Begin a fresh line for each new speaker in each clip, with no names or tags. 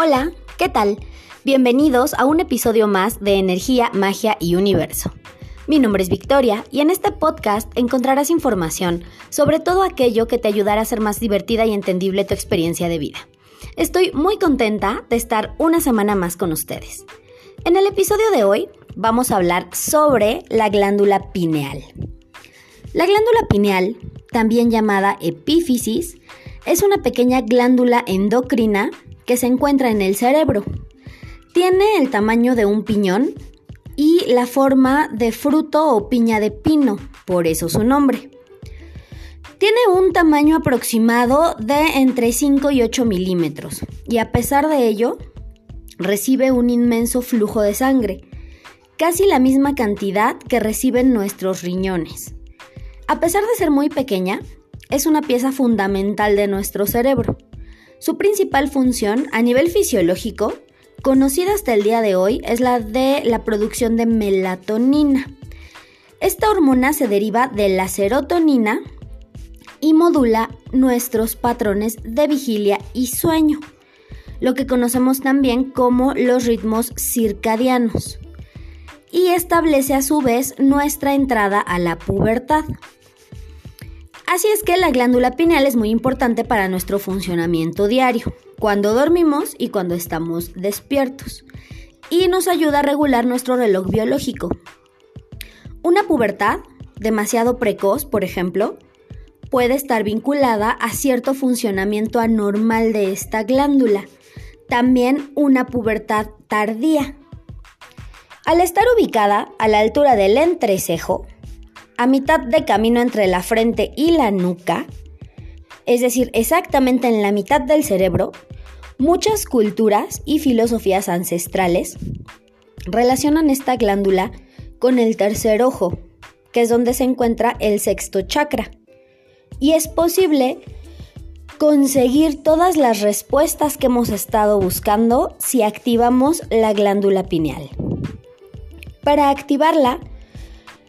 Hola, ¿qué tal? Bienvenidos a un episodio más de Energía, Magia y Universo. Mi nombre es Victoria y en este podcast encontrarás información sobre todo aquello que te ayudará a hacer más divertida y entendible tu experiencia de vida. Estoy muy contenta de estar una semana más con ustedes. En el episodio de hoy vamos a hablar sobre la glándula pineal. La glándula pineal, también llamada epífisis, es una pequeña glándula endocrina que se encuentra en el cerebro. Tiene el tamaño de un piñón y la forma de fruto o piña de pino, por eso su nombre. Tiene un tamaño aproximado de entre 5 y 8 milímetros y a pesar de ello recibe un inmenso flujo de sangre, casi la misma cantidad que reciben nuestros riñones. A pesar de ser muy pequeña, es una pieza fundamental de nuestro cerebro. Su principal función a nivel fisiológico, conocida hasta el día de hoy, es la de la producción de melatonina. Esta hormona se deriva de la serotonina y modula nuestros patrones de vigilia y sueño, lo que conocemos también como los ritmos circadianos, y establece a su vez nuestra entrada a la pubertad. Así es que la glándula pineal es muy importante para nuestro funcionamiento diario, cuando dormimos y cuando estamos despiertos, y nos ayuda a regular nuestro reloj biológico. Una pubertad demasiado precoz, por ejemplo, puede estar vinculada a cierto funcionamiento anormal de esta glándula, también una pubertad tardía. Al estar ubicada a la altura del entrecejo, a mitad de camino entre la frente y la nuca, es decir, exactamente en la mitad del cerebro, muchas culturas y filosofías ancestrales relacionan esta glándula con el tercer ojo, que es donde se encuentra el sexto chakra. Y es posible conseguir todas las respuestas que hemos estado buscando si activamos la glándula pineal. Para activarla,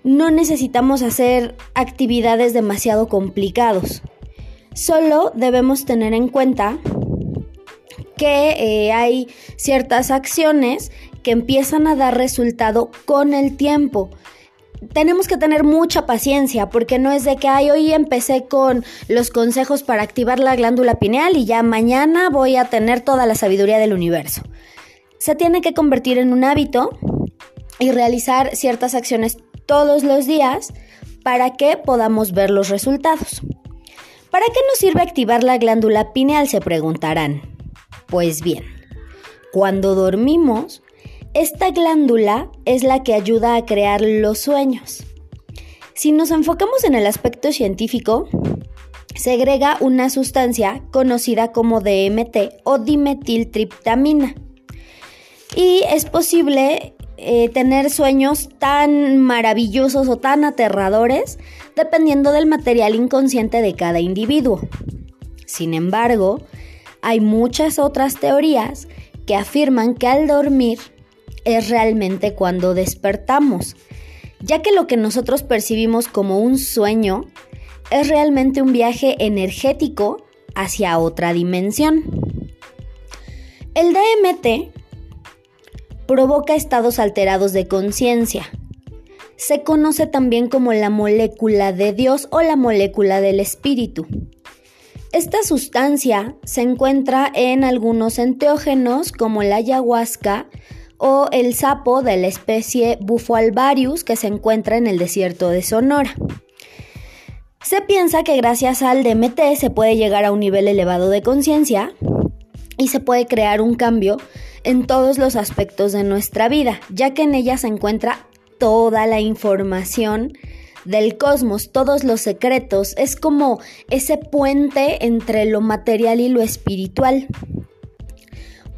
no necesitamos hacer actividades demasiado complicados. Solo debemos tener en cuenta que eh, hay ciertas acciones que empiezan a dar resultado con el tiempo. Tenemos que tener mucha paciencia porque no es de que hoy empecé con los consejos para activar la glándula pineal y ya mañana voy a tener toda la sabiduría del universo. Se tiene que convertir en un hábito y realizar ciertas acciones todos los días para que podamos ver los resultados. ¿Para qué nos sirve activar la glándula pineal? Se preguntarán. Pues bien, cuando dormimos, esta glándula es la que ayuda a crear los sueños. Si nos enfocamos en el aspecto científico, segrega una sustancia conocida como DMT o dimetiltriptamina. Y es posible eh, tener sueños tan maravillosos o tan aterradores dependiendo del material inconsciente de cada individuo. Sin embargo, hay muchas otras teorías que afirman que al dormir es realmente cuando despertamos, ya que lo que nosotros percibimos como un sueño es realmente un viaje energético hacia otra dimensión. El DMT provoca estados alterados de conciencia. Se conoce también como la molécula de Dios o la molécula del espíritu. Esta sustancia se encuentra en algunos enteógenos como la ayahuasca o el sapo de la especie Bufo alvarius que se encuentra en el desierto de Sonora. Se piensa que gracias al DMT se puede llegar a un nivel elevado de conciencia y se puede crear un cambio en todos los aspectos de nuestra vida, ya que en ella se encuentra toda la información del cosmos, todos los secretos, es como ese puente entre lo material y lo espiritual.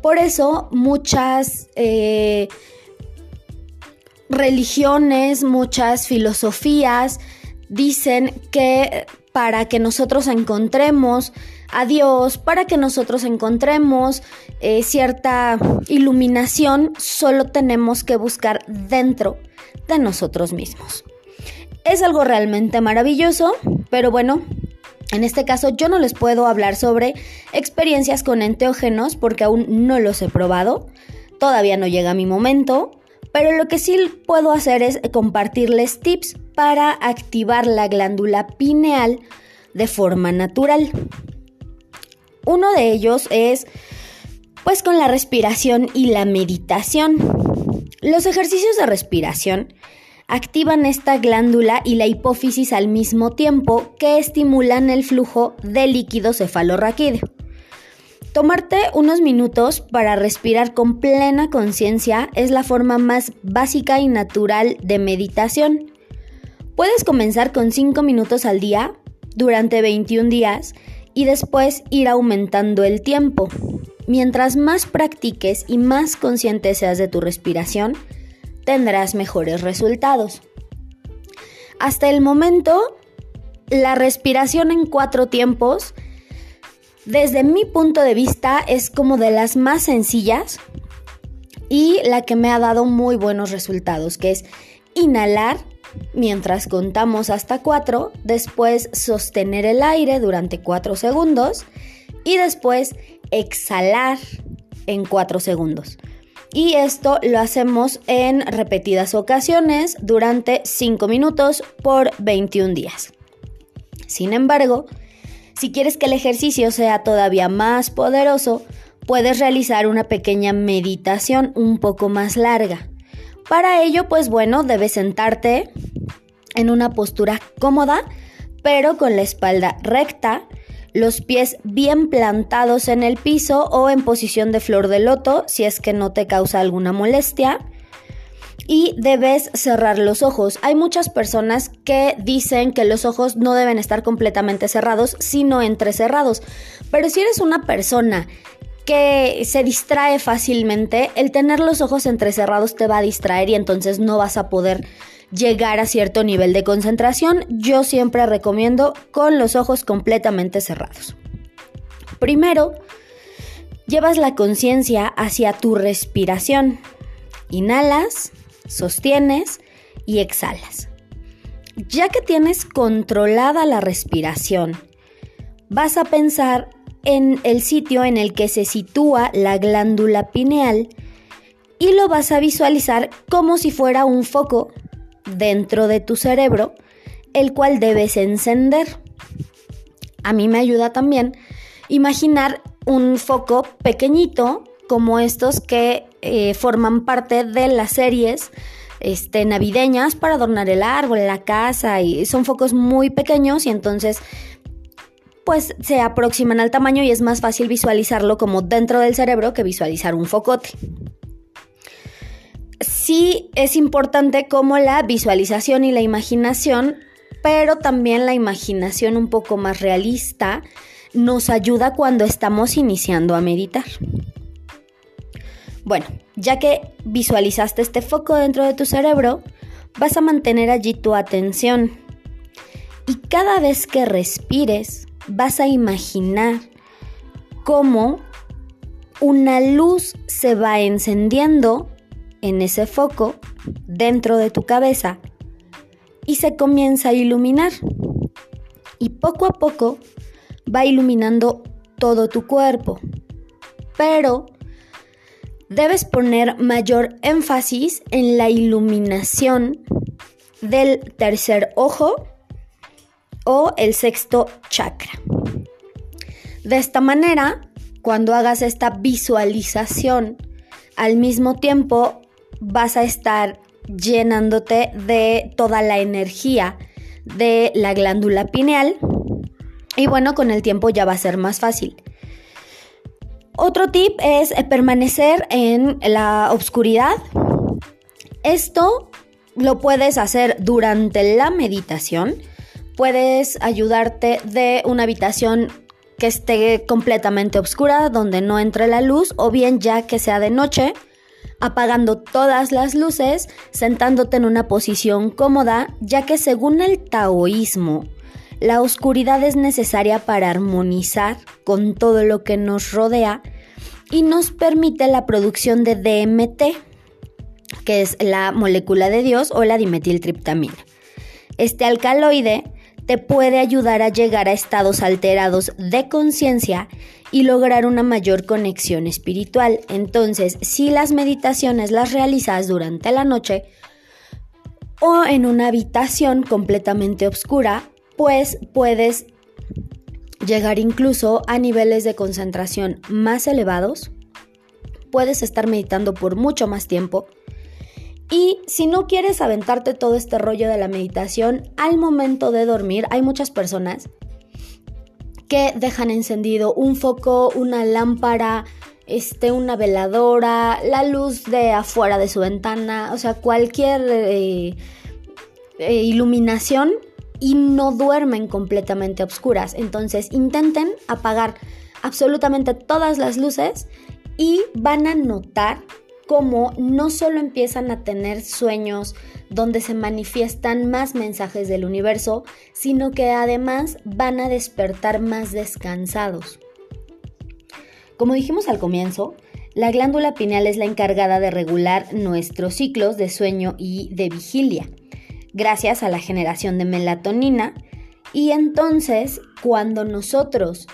Por eso muchas eh, religiones, muchas filosofías dicen que para que nosotros encontremos a Dios, para que nosotros encontremos eh, cierta iluminación, solo tenemos que buscar dentro de nosotros mismos. Es algo realmente maravilloso, pero bueno, En este caso yo no les puedo hablar sobre experiencias con enteógenos porque aún no los he probado, todavía no llega mi momento, pero lo que sí puedo hacer es compartirles tips para activar la glándula pineal de forma natural. Uno de ellos es pues con la respiración y la meditación. Los ejercicios de respiración activan esta glándula y la hipófisis al mismo tiempo que estimulan el flujo de líquido cefalorraquídeo. Tomarte unos minutos para respirar con plena conciencia es la forma más básica y natural de meditación. Puedes comenzar con 5 minutos al día durante 21 días y después ir aumentando el tiempo. Mientras más practiques y más consciente seas de tu respiración, tendrás mejores resultados. Hasta el momento, la respiración en cuatro tiempos, desde mi punto de vista, es como de las más sencillas y la que me ha dado muy buenos resultados, que es inhalar mientras contamos hasta cuatro, después sostener el aire durante cuatro segundos y después exhalar en cuatro segundos y esto lo hacemos en repetidas ocasiones durante 5 minutos por 21 días. Sin embargo, si quieres que el ejercicio sea todavía más poderoso, puedes realizar una pequeña meditación un poco más larga. Para ello, pues bueno, debes sentarte en una postura cómoda, pero con la espalda recta los pies bien plantados en el piso o en posición de flor de loto si es que no te causa alguna molestia. Y debes cerrar los ojos. Hay muchas personas que dicen que los ojos no deben estar completamente cerrados, sino entrecerrados. Pero si eres una persona que se distrae fácilmente, el tener los ojos entrecerrados te va a distraer y entonces no vas a poder llegar a cierto nivel de concentración, yo siempre recomiendo con los ojos completamente cerrados. Primero, llevas la conciencia hacia tu respiración. Inhalas, sostienes y exhalas. Ya que tienes controlada la respiración, vas a pensar en el sitio en el que se sitúa la glándula pineal y lo vas a visualizar como si fuera un foco dentro de tu cerebro, el cual debes encender. A mí me ayuda también imaginar un foco pequeñito como estos que eh, forman parte de las series este, navideñas para adornar el árbol, la casa y son focos muy pequeños y entonces pues se aproximan al tamaño y es más fácil visualizarlo como dentro del cerebro que visualizar un focote sí es importante como la visualización y la imaginación, pero también la imaginación un poco más realista nos ayuda cuando estamos iniciando a meditar. Bueno, ya que visualizaste este foco dentro de tu cerebro, vas a mantener allí tu atención. Y cada vez que respires, vas a imaginar cómo una luz se va encendiendo en ese foco dentro de tu cabeza y se comienza a iluminar. Y poco a poco va iluminando todo tu cuerpo. Pero debes poner mayor énfasis en la iluminación del tercer ojo o el sexto chakra. De esta manera, cuando hagas esta visualización, al mismo tiempo vas a estar llenándote de toda la energía de la glándula pineal y bueno, con el tiempo ya va a ser más fácil. Otro tip es permanecer en la oscuridad. Esto lo puedes hacer durante la meditación. Puedes ayudarte de una habitación que esté completamente oscura, donde no entre la luz, o bien ya que sea de noche apagando todas las luces, sentándote en una posición cómoda, ya que según el taoísmo, la oscuridad es necesaria para armonizar con todo lo que nos rodea y nos permite la producción de DMT, que es la molécula de Dios o la dimetiltriptamina. Este alcaloide te puede ayudar a llegar a estados alterados de conciencia y lograr una mayor conexión espiritual. Entonces, si las meditaciones las realizas durante la noche o en una habitación completamente oscura, pues puedes llegar incluso a niveles de concentración más elevados. Puedes estar meditando por mucho más tiempo. Y si no quieres aventarte todo este rollo de la meditación, al momento de dormir hay muchas personas que dejan encendido un foco, una lámpara, este, una veladora, la luz de afuera de su ventana, o sea, cualquier eh, eh, iluminación y no duermen completamente oscuras. Entonces intenten apagar absolutamente todas las luces y van a notar cómo no solo empiezan a tener sueños donde se manifiestan más mensajes del universo, sino que además van a despertar más descansados. Como dijimos al comienzo, la glándula pineal es la encargada de regular nuestros ciclos de sueño y de vigilia, gracias a la generación de melatonina, y entonces cuando nosotros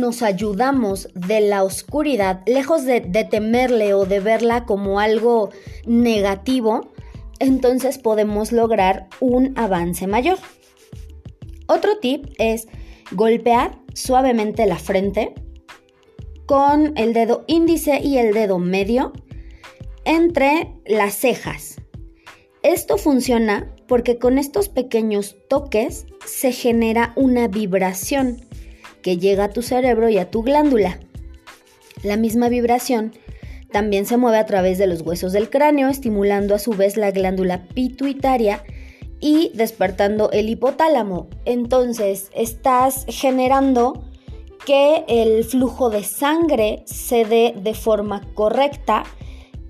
nos ayudamos de la oscuridad, lejos de, temerle o de verla como algo negativo, entonces podemos lograr un avance mayor. Otro tip es golpear suavemente la frente con el dedo índice y el dedo medio entre las cejas. Esto funciona porque con estos pequeños toques se genera una vibración que llega a tu cerebro y a tu glándula. La misma vibración también se mueve a través de los huesos del cráneo, estimulando a su vez la glándula pituitaria y despertando el hipotálamo. Entonces, estás generando que el flujo de sangre se dé de forma correcta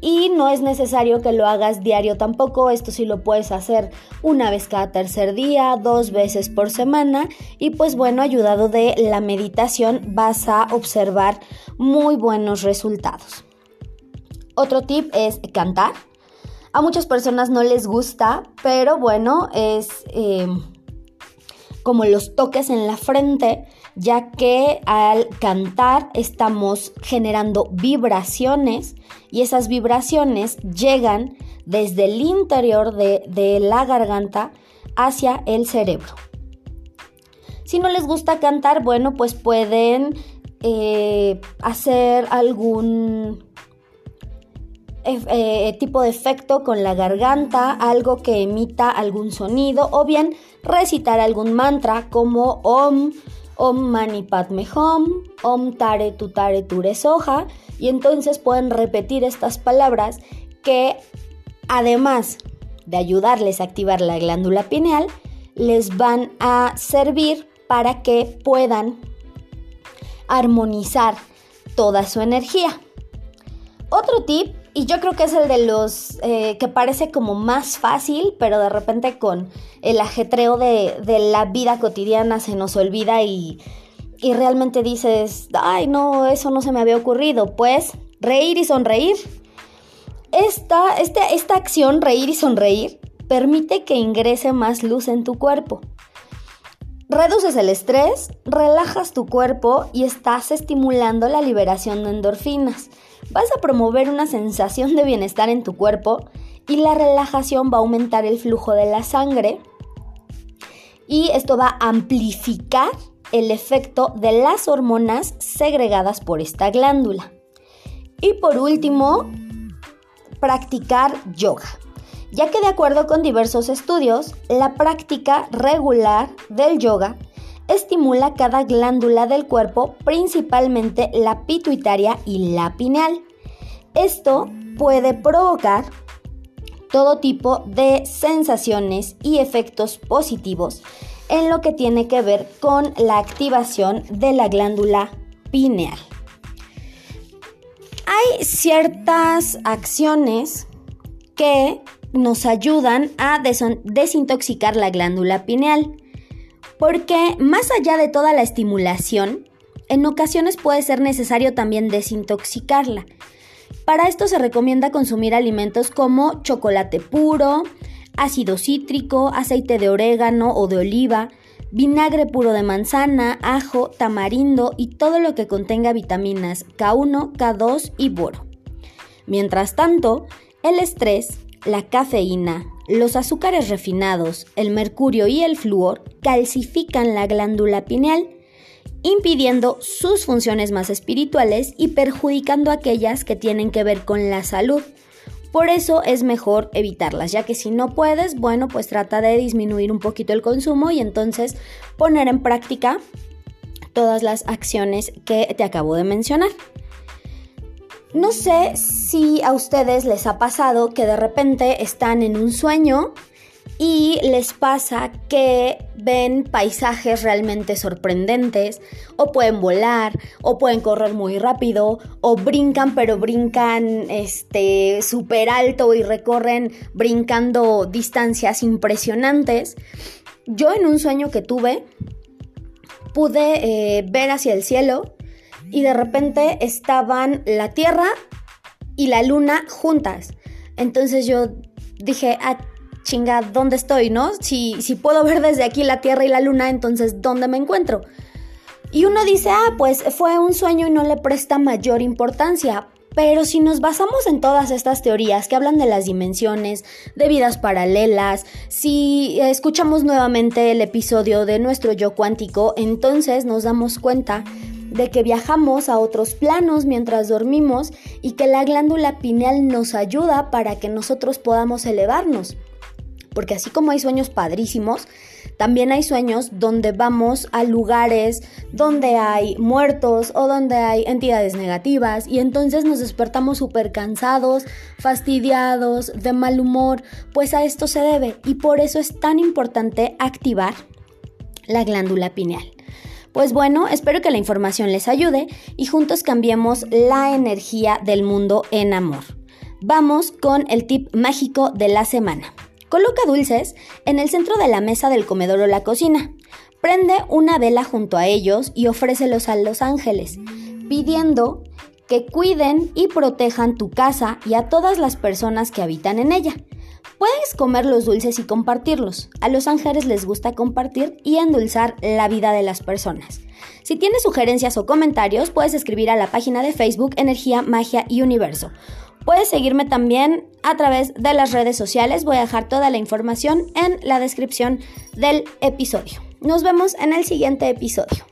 y no es necesario que lo hagas diario tampoco, esto sí lo puedes hacer una vez cada tercer día, dos veces por semana y pues bueno, ayudado de la meditación vas a observar muy buenos resultados. Otro tip es cantar. A muchas personas no les gusta, pero bueno, es eh, como los toques en la frente, ya que al cantar estamos generando vibraciones y esas vibraciones llegan desde el interior de, la garganta hacia el cerebro. Si no les gusta cantar, bueno, pues pueden eh, hacer algún eh, tipo de efecto con la garganta, algo que emita algún sonido o bien recitar algún mantra como Om, Om Mani Padme Om Tare Tutare Ture Soja y entonces pueden repetir estas palabras que además de ayudarles a activar la glándula pineal, les van a servir para que puedan armonizar toda su energía. Otro tip y yo creo que es el de los eh, que parece como más fácil, pero de repente con el ajetreo de, la vida cotidiana se nos olvida y, y, realmente dices, ay no, eso no se me había ocurrido. Pues reír y sonreír. Esta, este, esta acción, reír y sonreír, permite que ingrese más luz en tu cuerpo. Reduces el estrés, relajas tu cuerpo y estás estimulando la liberación de endorfinas. Vas a promover una sensación de bienestar en tu cuerpo y la relajación va a aumentar el flujo de la sangre y esto va a amplificar el efecto de las hormonas segregadas por esta glándula. Y por último, practicar yoga ya que de acuerdo con diversos estudios, la práctica regular del yoga estimula cada glándula del cuerpo, principalmente la pituitaria y la pineal. Esto puede provocar todo tipo de sensaciones y efectos positivos en lo que tiene que ver con la activación de la glándula pineal. Hay ciertas acciones que nos ayudan a desintoxicar la glándula pineal. Porque más allá de toda la estimulación, en ocasiones puede ser necesario también desintoxicarla. Para esto se recomienda consumir alimentos como chocolate puro, ácido cítrico, aceite de orégano o de oliva, vinagre puro de manzana, ajo, tamarindo y todo lo que contenga vitaminas K1, K2 y boro. Mientras tanto, el estrés, la cafeína, los azúcares refinados, el mercurio y el flúor calcifican la glándula pineal, impidiendo sus funciones más espirituales y perjudicando aquellas que tienen que ver con la salud. Por eso es mejor evitarlas, ya que si no puedes, bueno, pues trata de disminuir un poquito el consumo y entonces poner en práctica todas las acciones que te acabo de mencionar. No sé si a ustedes les ha pasado que de repente están en un sueño y les pasa que ven paisajes realmente sorprendentes o pueden volar o pueden correr muy rápido o brincan pero brincan este súper alto y recorren brincando distancias impresionantes. Yo en un sueño que tuve pude eh, ver hacia el cielo y de repente estaban la Tierra y la Luna juntas. Entonces yo dije, ah, chinga, ¿dónde estoy, no? Si, si puedo ver desde aquí la Tierra y la Luna, entonces ¿dónde me encuentro? Y uno dice, ah, pues fue un sueño y no le presta mayor importancia. Pero si nos basamos en todas estas teorías que hablan de las dimensiones, de vidas paralelas, si escuchamos nuevamente el episodio de nuestro yo cuántico, entonces nos damos cuenta de que viajamos a otros planos mientras dormimos y que la glándula pineal nos ayuda para que nosotros podamos elevarnos. Porque así como hay sueños padrísimos, también hay sueños donde vamos a lugares donde hay muertos o donde hay entidades negativas y entonces nos despertamos súper cansados, fastidiados, de mal humor, pues a esto se debe y por eso es tan importante activar la glándula pineal. Pues bueno, espero que la información les ayude y juntos cambiemos la energía del mundo en amor. Vamos con el tip mágico de la semana. Coloca dulces en el centro de la mesa del comedor o la cocina. Prende una vela junto a ellos y ofrécelos a los ángeles, pidiendo que cuiden y protejan tu casa y a todas las personas que habitan en ella. Puedes comer los dulces y compartirlos. A los ángeles les gusta compartir y endulzar la vida de las personas. Si tienes sugerencias o comentarios, puedes escribir a la página de Facebook Energía, Magia y Universo. Puedes seguirme también a través de las redes sociales. Voy a dejar toda la información en la descripción del episodio. Nos vemos en el siguiente episodio.